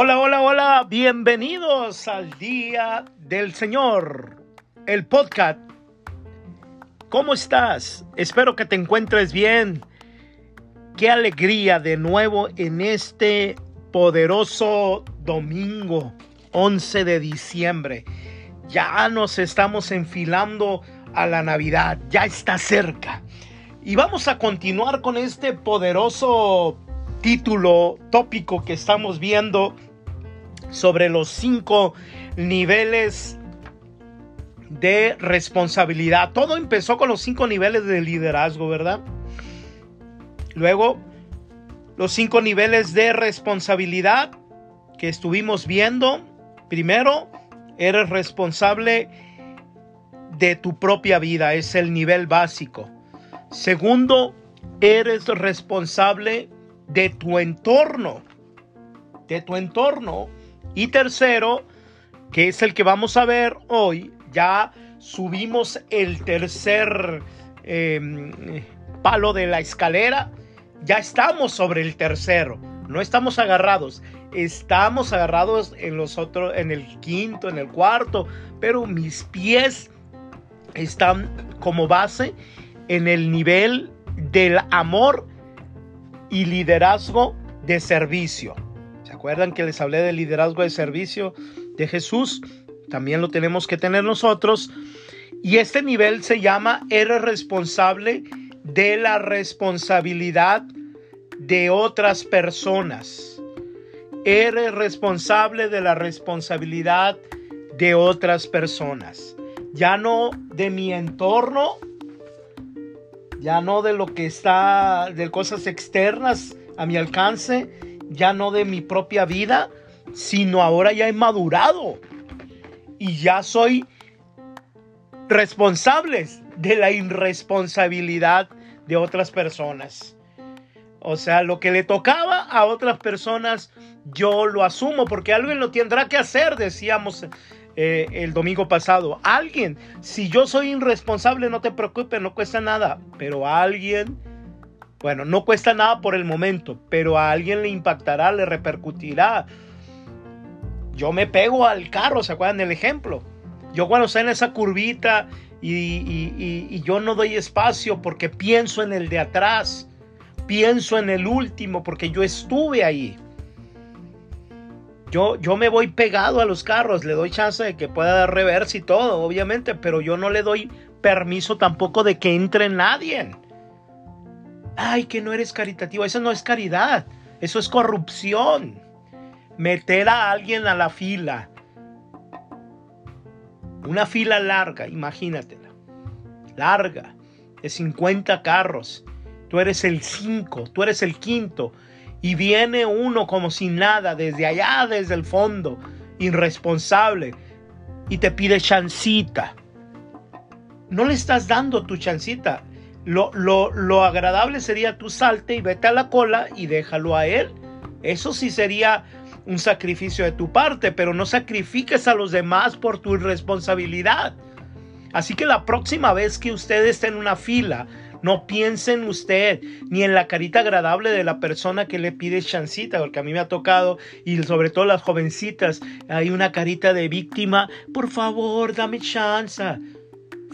Hola, hola, hola, bienvenidos al Día del Señor, el podcast. ¿Cómo estás? Espero que te encuentres bien. Qué alegría de nuevo en este poderoso domingo 11 de diciembre. Ya nos estamos enfilando a la Navidad, ya está cerca. Y vamos a continuar con este poderoso título tópico que estamos viendo sobre los cinco niveles de responsabilidad. Todo empezó con los cinco niveles de liderazgo, ¿verdad? Luego, los cinco niveles de responsabilidad que estuvimos viendo. Primero, eres responsable de tu propia vida, es el nivel básico. Segundo, eres responsable de tu entorno, de tu entorno. Y tercero, que es el que vamos a ver hoy, ya subimos el tercer em, palo de la escalera, ya estamos sobre el tercero, no estamos agarrados, estamos agarrados en los otros, en el quinto, en el cuarto, pero mis pies están como base en el nivel del amor y liderazgo de servicio. ¿Se acuerdan que les hablé del liderazgo de servicio de Jesús? También lo tenemos que tener nosotros. Y este nivel se llama eres responsable de la responsabilidad de otras personas. Eres responsable de la responsabilidad de otras personas. Ya no de mi entorno, ya no de lo que está, de cosas externas a mi alcance, ya no de mi propia vida, sino ahora ya he madurado y ya soy responsable de la irresponsabilidad de otras personas. O sea, lo que le tocaba a otras personas, yo lo asumo porque alguien lo tendrá que hacer, decíamos eh, el domingo pasado. Alguien, si yo soy irresponsable, no te preocupes, no cuesta nada. Pero alguien, bueno, no cuesta nada por el momento, pero a alguien le impactará, le repercutirá. Yo me pego al carro, ¿se acuerdan del ejemplo? Yo cuando estoy en esa curvita y, yo no doy espacio porque pienso en el de atrás, pienso en el último porque yo estuve ahí. Yo, yo me voy pegado a los carros, le doy chance de que pueda dar reversa y todo, obviamente, pero yo no le doy permiso tampoco de que entre nadie. Ay, que no eres caritativo, eso no es caridad, eso es corrupción. Meter a alguien a la fila. Una fila larga, imagínatela. Larga, de 50 carros. Tú eres el 5, tú eres el quinto y viene uno como sin nada desde allá, desde el fondo, irresponsable, y te pide chancita. No le estás dando tu chancita. Lo, lo, lo agradable sería tú salte y vete a la cola y déjalo a él. Eso sí sería un sacrificio de tu parte, pero no sacrifiques a los demás por tu irresponsabilidad. Así que la próxima vez que usted esté en una fila, no piense en usted ni en la carita agradable de la persona que le pide chancita, porque a mí me ha tocado, y sobre todo las jovencitas, hay una carita de víctima. Por favor, dame chance.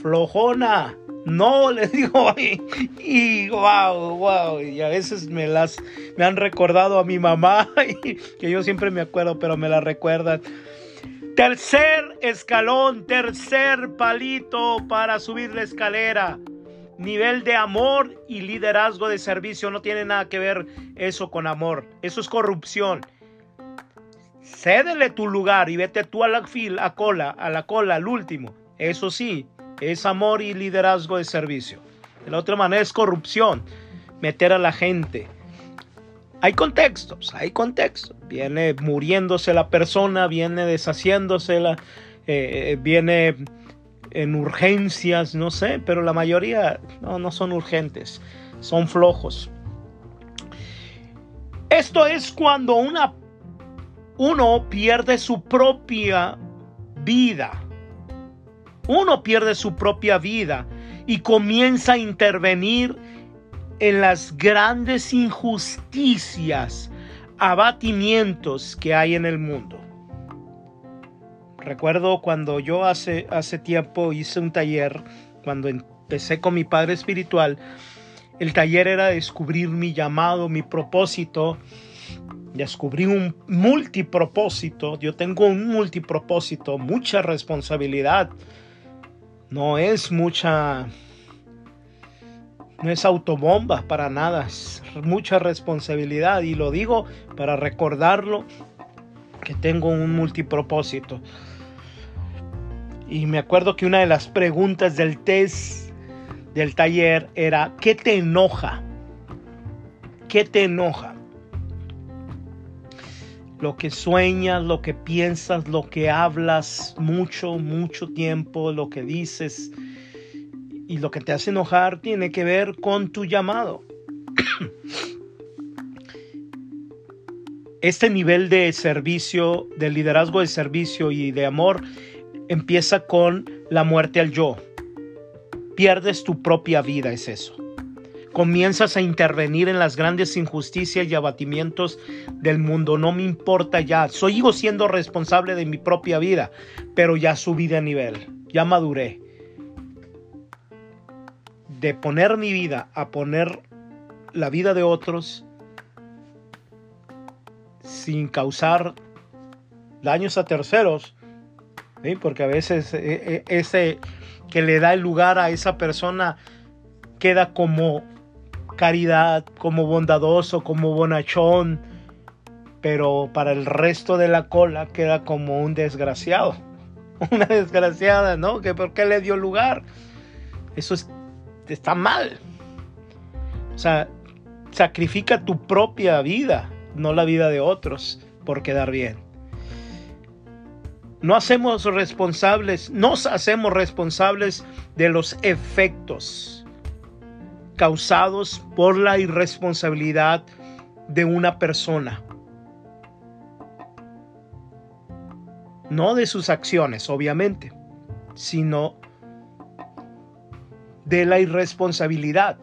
Flojona. No, le digo, y, y wow, wow, y a veces me las, me han recordado a mi mamá, que yo siempre me acuerdo, pero me la recuerdan. Tercer escalón, tercer palito para subir la escalera nivel de amor y liderazgo de servicio no tiene nada que ver eso con amor. Eso es corrupción. Cédele tu lugar y vete tú a la fila, a cola, a la cola, al último. Eso sí, es amor y liderazgo de servicio. De la otra manera es corrupción, meter a la gente. Hay contextos, hay contextos. Viene muriéndose la persona, viene deshaciéndose, la, eh, eh, viene en urgencias, no sé, pero la mayoría no, no son urgentes, son flojos. Esto es cuando una, uno pierde su propia vida. Uno pierde su propia vida y comienza a intervenir en las grandes injusticias abatimientos que hay en el mundo. Recuerdo cuando yo hace, hace tiempo hice un taller, cuando empecé con mi padre espiritual, el taller era descubrir mi llamado, mi propósito, descubrí un multipropósito. Yo tengo un multipropósito, mucha responsabilidad. No es mucha, no es autobomba para nada, es mucha responsabilidad. Y lo digo para recordarlo que tengo un multipropósito. Y me acuerdo que una de las preguntas del test del taller era, ¿qué te enoja? ¿Qué te enoja? Lo que sueñas, lo que piensas, lo que hablas mucho, mucho tiempo, lo que dices y lo que te hace enojar tiene que ver con tu llamado. Este nivel de servicio, de liderazgo de servicio y de amor empieza con la muerte al yo. Pierdes tu propia vida, es eso. Comienzas a intervenir en las grandes injusticias y abatimientos del mundo. No me importa ya. Sigo siendo responsable de mi propia vida, pero ya subí de nivel. Ya maduré. De poner mi vida a poner la vida de otros sin causar daños a terceros, porque a veces eh, eh, ese que le da el lugar a esa persona queda como caridad, como bondadoso, como bonachón, pero para el resto de la cola queda como un desgraciado, una desgraciada, ¿no? Que por qué le dio lugar. Eso está mal. O sea, sacrifica tu propia vida, no la vida de otros, por quedar bien no hacemos responsables, nos hacemos responsables de los efectos causados por la irresponsabilidad de una persona. No de sus acciones, obviamente, sino de la irresponsabilidad.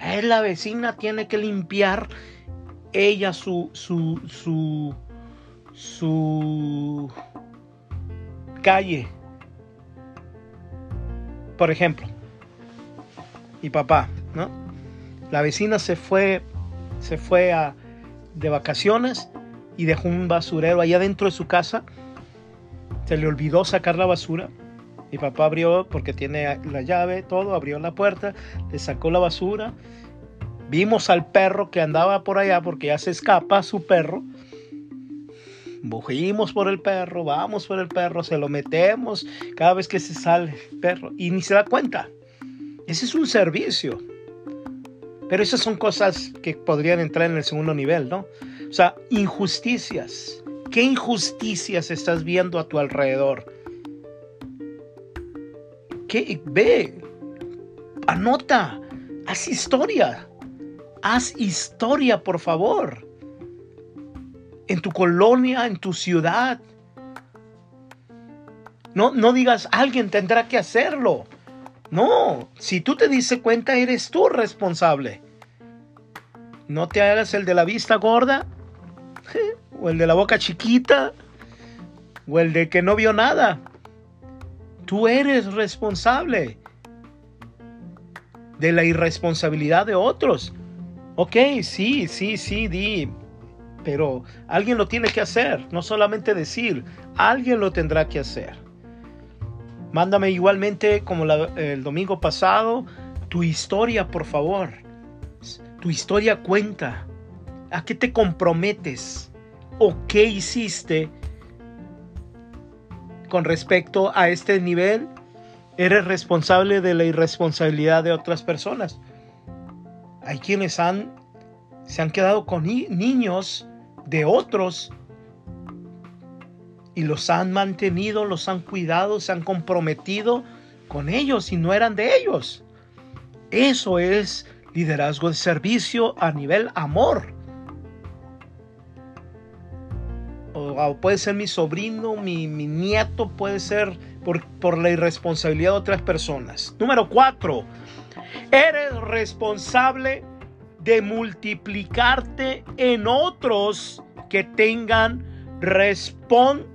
Eh, la vecina tiene que limpiar ella su, su, su, su calle. Por ejemplo, mi papá, ¿no? La vecina se fue, se fue a, de vacaciones y dejó un basurero allá dentro de su casa. Se le olvidó sacar la basura. Mi papá abrió, porque tiene la llave, todo, abrió la puerta, le sacó la basura. Vimos al perro que andaba por allá, porque ya se escapa su perro bujimos por el perro, vamos por el perro, se lo metemos cada vez que se sale el perro y ni se da cuenta. Ese es un servicio. Pero esas son cosas que podrían entrar en el segundo nivel, ¿no? O sea, injusticias. ¿Qué injusticias estás viendo a tu alrededor? ¿Qué? Ve, anota, haz historia. Haz historia, por favor en tu colonia, en tu ciudad. No, no digas, alguien tendrá que hacerlo. No, si tú te dices cuenta, eres tú responsable. No te hagas el de la vista gorda, o el de la boca chiquita, o el de que no vio nada. Tú eres responsable de la irresponsabilidad de otros. Ok, sí, sí, sí, di, pero alguien lo tiene que hacer, no solamente decir, alguien lo tendrá que hacer. Mándame igualmente, como el domingo pasado, tu historia, por favor. Tu historia cuenta. ¿A qué te comprometes? ¿O qué hiciste con respecto a este nivel? Eres responsable de la irresponsabilidad de otras personas. Hay quienes se han quedado con niños de otros y los han mantenido, los han cuidado, se han comprometido con ellos y no eran de ellos. Eso es liderazgo de servicio a nivel amor. O, puede ser mi sobrino, mi, nieto, puede ser por, por la irresponsabilidad de otras personas. Número cuatro, eres responsable de multiplicarte en otros que tengan responsabilidad.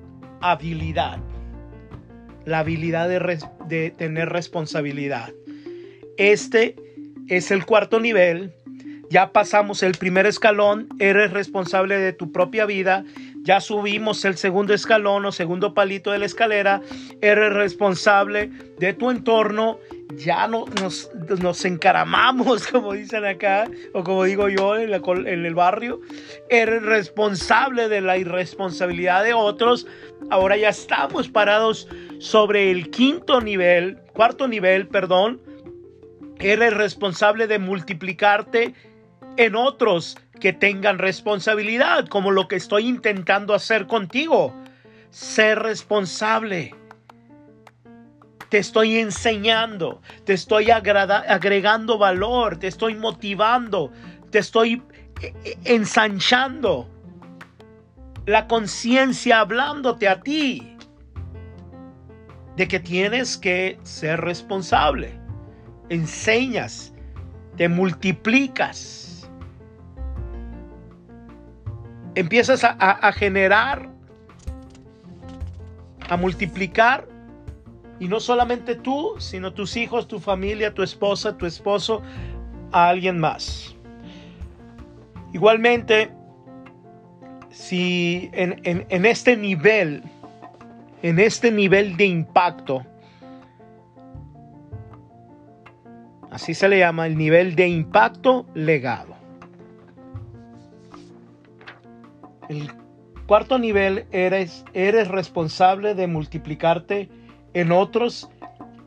La habilidad de, de tener responsabilidad. Este es el cuarto nivel. Ya pasamos el primer escalón, eres responsable de tu propia vida. Ya subimos el segundo escalón o segundo palito de la escalera, eres responsable de tu entorno. Ya no, nos, nos encaramamos, como dicen acá, o como digo yo en, en el barrio. Eres responsable de la irresponsabilidad de otros. Ahora ya estamos parados sobre el quinto nivel, cuarto nivel, perdón, Eres responsable de multiplicarte en otros que tengan responsabilidad, como lo que estoy intentando hacer contigo. Ser responsable. Te estoy enseñando, te estoy agregando valor, te estoy motivando, te estoy eh, eh, ensanchando. La conciencia hablándote a ti de que tienes que ser responsable enseñas, te multiplicas, empiezas a, generar, a multiplicar, y no solamente tú, sino tus hijos, tu familia, tu esposa, tu esposo, a alguien más. Igualmente, si en este nivel, en este nivel de impacto, Así se le llama el nivel de impacto legado. El cuarto nivel eres, eres responsable de multiplicarte en otros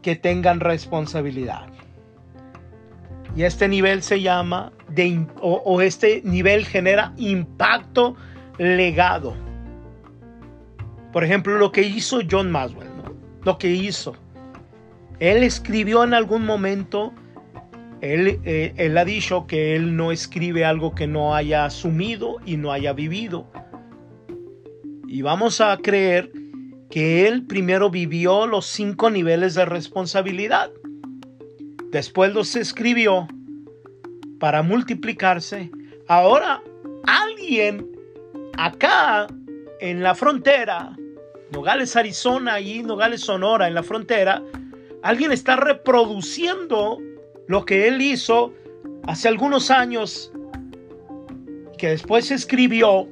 que tengan responsabilidad. Y este nivel se llama, o, este nivel genera impacto legado. Por ejemplo, lo que hizo John Maswell, lo que hizo. Él escribió en algún momento eh, él, ha dicho que él no escribe algo que no haya asumido y no haya vivido. Y vamos a creer que él primero vivió los cinco niveles de responsabilidad. Después los escribió para multiplicarse. Ahora alguien acá en la frontera, Nogales, Arizona y Nogales, Sonora, en la frontera, alguien está reproduciendo lo que él hizo hace algunos años, que después escribió,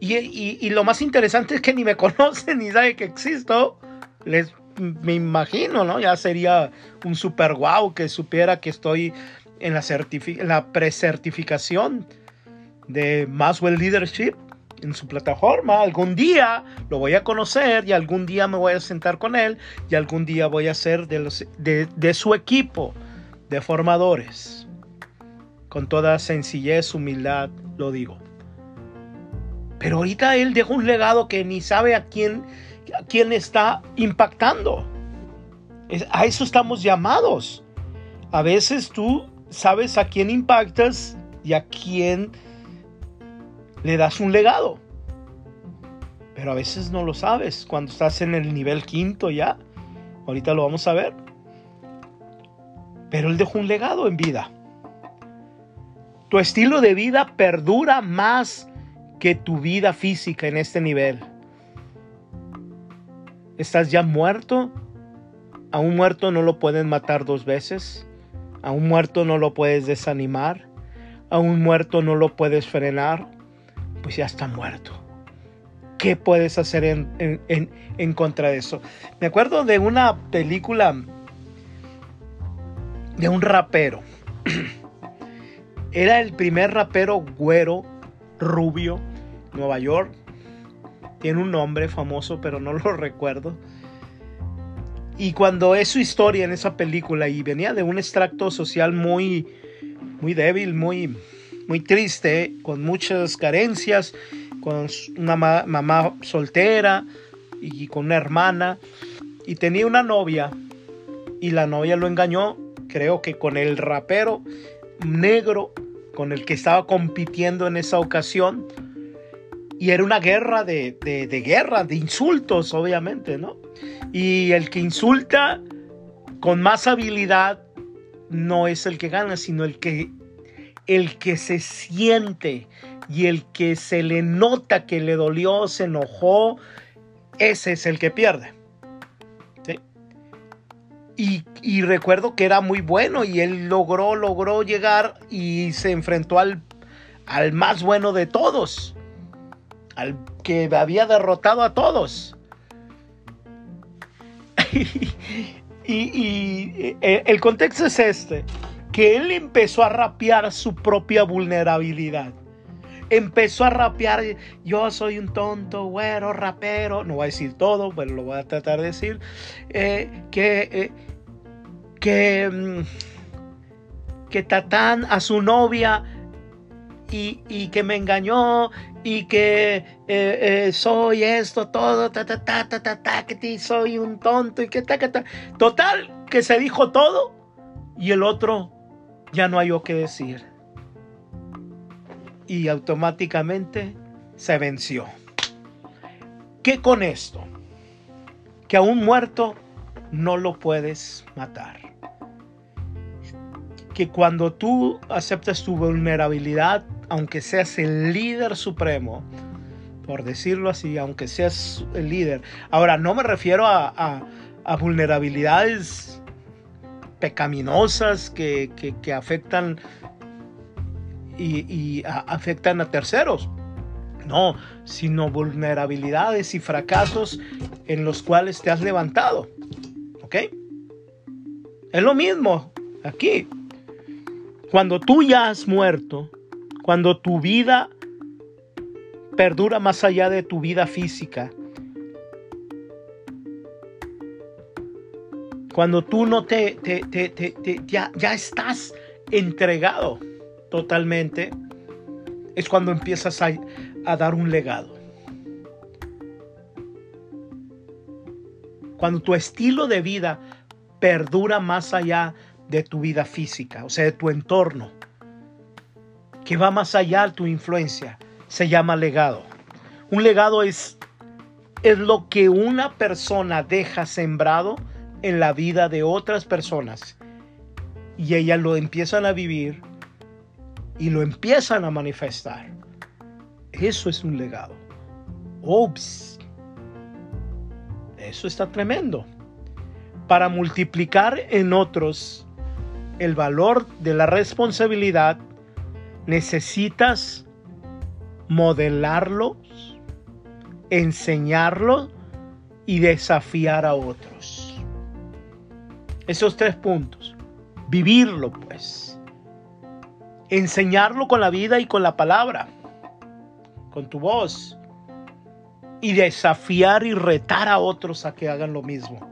y, lo más interesante es que ni me conocen ni sabe que existo, les me imagino, ¿no? Ya sería un super wow que supiera que estoy en la, en la precertificación de Maswell Leadership en su plataforma. Algún día lo voy a conocer y algún día me voy a sentar con él y algún día voy a ser de, de, su equipo de formadores. Con toda sencillez, humildad, lo digo. Pero ahorita él dejó un legado que ni sabe a quién, a quién está impactando. a eso estamos llamados. A veces tú sabes a quién impactas y a quién le das un legado. Pero a veces no lo sabes cuando estás en el nivel quinto ya. Ahorita lo vamos a ver. Pero él dejó un legado en vida. Tu estilo de vida perdura más que tu vida física en este nivel. ¿Estás ya muerto? A un muerto no lo pueden matar dos veces. A un muerto no lo puedes desanimar. A un muerto no lo puedes frenar pues ya está muerto. ¿Qué puedes hacer en, contra de eso? Me acuerdo de una película de un rapero. Era el primer rapero güero, rubio, Nueva York. Tiene un nombre famoso, pero no lo recuerdo. Y cuando es su historia en esa película y venía de un extracto social muy, muy débil, muy, muy triste, con muchas carencias, con una mamá soltera y con una hermana. Y tenía una novia y la novia lo engañó, creo que con el rapero negro con el que estaba compitiendo en esa ocasión. Y era una guerra de, de guerra, de insultos, obviamente, ¿no? Y el que insulta con más habilidad no es el que gana, sino el que, el que se siente y el que se le nota que le dolió, se enojó, ese es el que pierde. Y, recuerdo que era muy bueno y él logró, logró llegar y se enfrentó al, al más bueno de todos, al que había derrotado a todos. y, eh, el contexto es este, que él empezó a rapear su propia vulnerabilidad. Empezó a rapear, yo soy un tonto, güero, rapero, no voy a decir todo, pero lo voy a tratar de decir, eh, que, eh, que, mm, que Tatán a su novia y, que me engañó y que eh, soy esto, todo, ta, ta, ta, ta, ta, ta, que soy un tonto y que ta, que ta. Total, que se dijo todo y el otro ya no hay o que decir. Y automáticamente se venció. ¿Qué con esto? Que a un muerto no lo puedes matar que cuando tú aceptas tu vulnerabilidad, aunque seas el líder supremo, por decirlo así, aunque seas el líder. Ahora, no me refiero a, vulnerabilidades pecaminosas que, afectan y, afectan a terceros. No, sino vulnerabilidades y fracasos en los cuales te has levantado. ¿Ok? Es lo mismo aquí. Cuando tú ya has muerto, cuando tu vida perdura más allá de tu vida física, cuando tú no te, ya, ya estás entregado totalmente, es cuando empiezas a, a dar un legado. Cuando tu estilo de vida perdura más allá de tu vida física, o sea, de tu entorno, que va más allá de tu influencia, se llama legado. Un legado es, es lo que una persona deja sembrado en la vida de otras personas y ellas lo empiezan a vivir y lo empiezan a manifestar. Eso es un legado. Ups. Eso está tremendo. Para multiplicar en otros el valor de la responsabilidad, necesitas modelarlo, enseñarlo y desafiar a otros. Esos tres puntos. Vivirlo, pues. Enseñarlo con la vida y con la palabra, con tu voz. Y desafiar y retar a otros a que hagan lo mismo.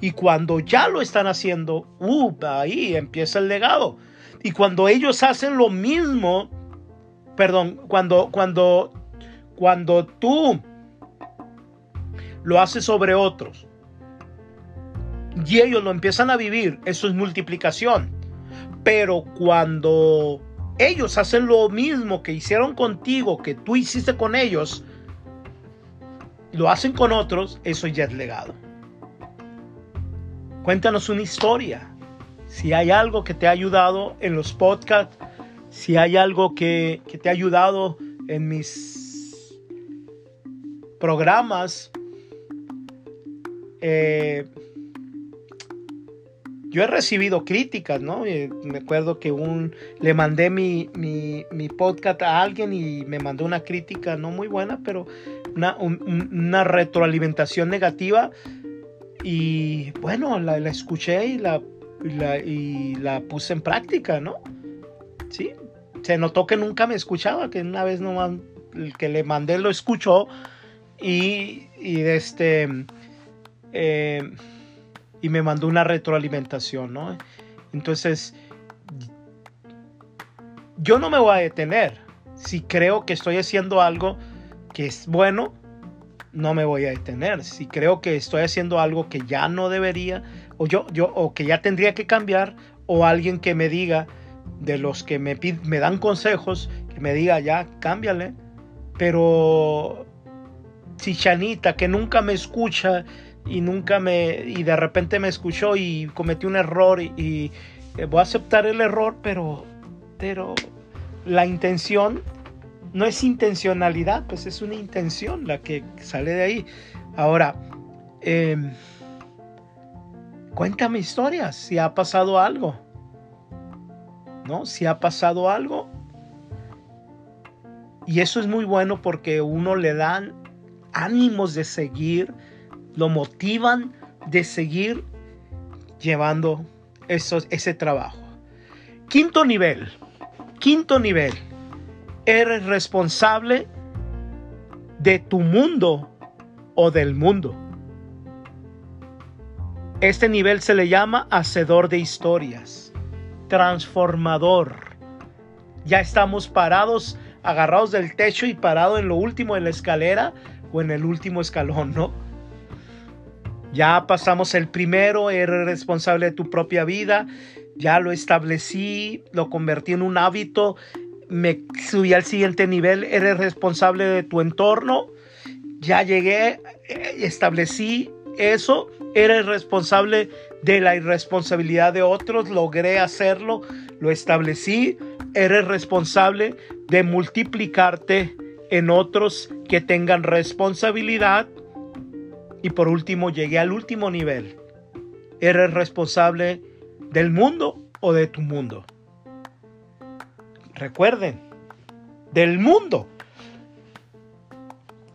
Y cuando ya lo están haciendo, uh, ahí empieza el legado. Y cuando ellos hacen lo mismo, perdón, cuando, cuando, cuando tú lo haces sobre otros y ellos lo empiezan a vivir, eso es multiplicación. Pero cuando ellos hacen lo mismo que hicieron contigo, que tú hiciste con ellos, lo hacen con otros, eso ya es legado. Cuéntanos una historia. Si hay algo que te ha ayudado en los podcasts, si hay algo que, te ha ayudado en mis programas, eh, yo he recibido críticas, ¿no? Me acuerdo que un, le mandé mi, mi, podcast a alguien y me mandó una crítica no muy buena, pero una, una retroalimentación negativa y bueno, la, escuché y la, y la, puse en práctica, ¿no? Sí, se notó que nunca me escuchaba, que una vez nomás el que le mandé lo escuchó y, y este eh, y me mandó una retroalimentación, ¿no? Entonces, yo no me voy a detener. Si creo que estoy haciendo algo que es bueno, no me voy a detener. Si creo que estoy haciendo algo que ya no debería, o yo, yo, o que ya tendría que cambiar, o alguien que me diga, de los que me, me dan consejos, que me diga, ya, cámbiale. Pero si Chanita, que nunca me escucha y nunca me, y de repente me escuchó y cometí un error y, eh, voy a aceptar el error, pero, pero la intención no es intencionalidad, pues es una intención la que sale de ahí. Ahora, em, cuéntame historias, si ha pasado algo. ¿No? Si ha pasado algo. Y eso es muy bueno porque uno le dan ánimos de seguir, lo motivan de seguir llevando ese trabajo. Quinto nivel, quinto nivel, eres responsable de tu mundo o del mundo. Este nivel se le llama hacedor de historias, transformador. Ya estamos parados, agarrados del techo y parados en lo último de la escalera o en el último escalón, ¿no? Ya pasamos el primero, eres responsable de tu propia vida, ya lo establecí, lo convertí en un hábito, me subí al siguiente nivel, eres responsable de tu entorno, ya llegué, eh, establecí eso, eres responsable de la irresponsabilidad de otros, logré hacerlo, lo establecí, eres responsable de multiplicarte en otros que tengan responsabilidad y por último, llegué al último nivel. ¿Eres responsable del mundo o de tu mundo? Recuerden, del mundo.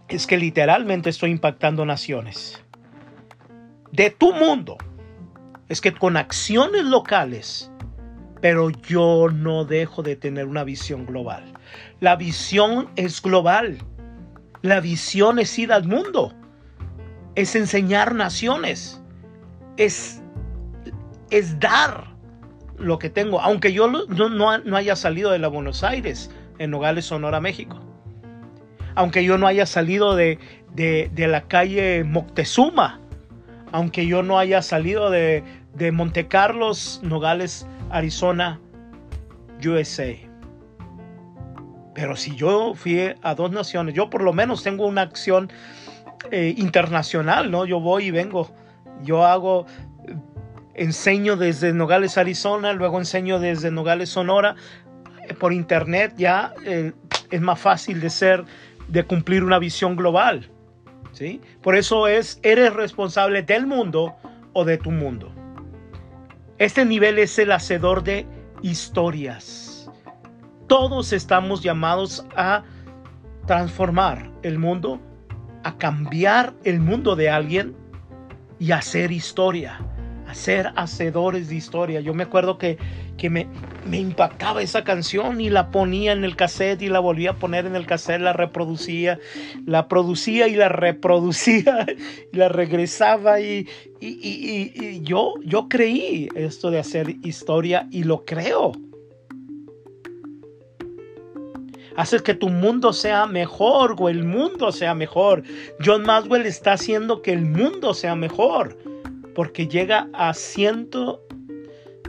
Es que literalmente estoy impactando naciones. De tu mundo. Es que con acciones locales, pero yo no dejo de tener una visión global. La visión es global. La visión es ir al mundo es enseñar naciones, es, es dar lo que tengo, aunque yo no, no, haya salido de la Buenos Aires, en Nogales, Sonora, México. Aunque yo no haya salido de, de, la calle Moctezuma, aunque yo no haya salido de, de Monte Carlos, Nogales, Arizona, USA. Pero si yo fui a dos naciones, yo por lo menos tengo una acción eh, internacional, ¿no? Yo voy y vengo. Yo hago, enseño desde Nogales, Arizona, luego enseño desde Nogales, Sonora. Eh, por internet ya eh, es más fácil de ser, de cumplir una visión global. ¿sí? Por eso es, eres responsable del mundo o de tu mundo. Este nivel es el hacedor de historias. Todos estamos llamados a transformar el mundo a cambiar el mundo de alguien y hacer historia, a ser hacedores de historia. Yo me acuerdo que, que me, me, impactaba esa canción y la ponía en el cassette y la volvía a poner en el cassette, la reproducía, la producía y la reproducía y la regresaba y, y yo, yo creí esto de hacer historia y lo creo. Haces que tu mundo sea mejor o el mundo sea mejor. John Maxwell está haciendo que el mundo sea mejor porque llega a ciento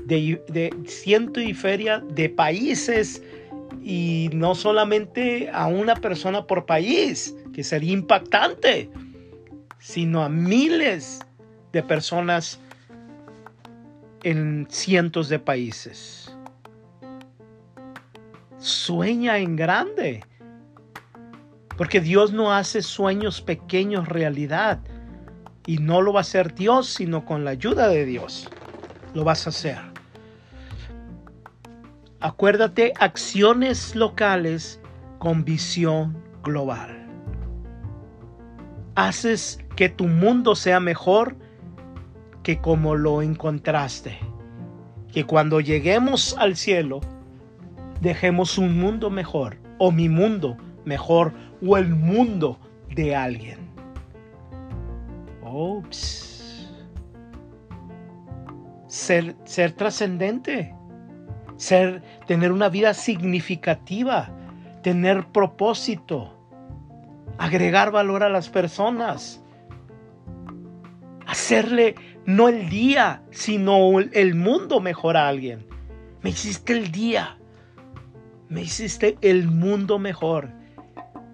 de, ciento y feria de países y no solamente a una persona por país, que sería impactante, sino a miles de personas en cientos de países. Sueña en grande. Porque Dios no hace sueños pequeños realidad. Y no lo va a hacer Dios, sino con la ayuda de Dios. Lo vas a hacer. Acuérdate, acciones locales con visión global. Haces que tu mundo sea mejor que como lo encontraste. Que cuando lleguemos al cielo, dejemos un mundo mejor o mi mundo mejor o el mundo de alguien. Ops. Ser, ser trascendente, ser, tener una vida significativa, tener propósito, agregar valor a las personas, hacerle no el día, sino el mundo mejor a alguien. Me hiciste el día me hiciste el mundo mejor.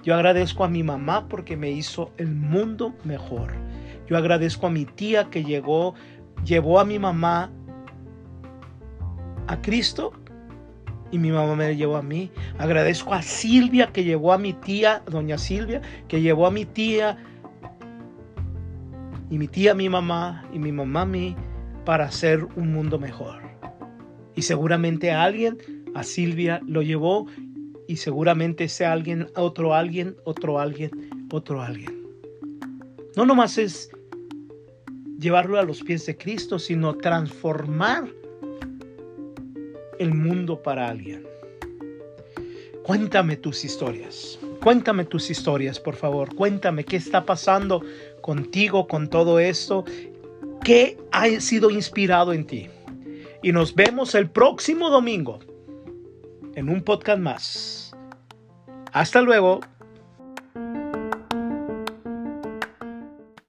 Yo agradezco a mi mamá porque me hizo el mundo mejor. Yo agradezco a mi tía que llegó, llevó a mi mamá a Cristo y mi mamá me llevó a mí. Agradezco a Silvia que llevó a mi tía, doña Silvia, que llevó a mi tía y mi tía a mi mamá y mi mamá a mí para hacer un mundo mejor. Y seguramente a alguien, a Silvia, lo llevó y seguramente ese alguien, otro alguien, otro alguien, otro alguien. No nomás es llevarlo a los pies de Cristo, sino transformar el mundo para alguien. Cuéntame tus historias. Cuéntame tus historias, por favor. Cuéntame qué está pasando contigo con todo esto. ¿Qué ha sido inspirado en ti? Y nos vemos el próximo domingo en un podcast más. Hasta luego.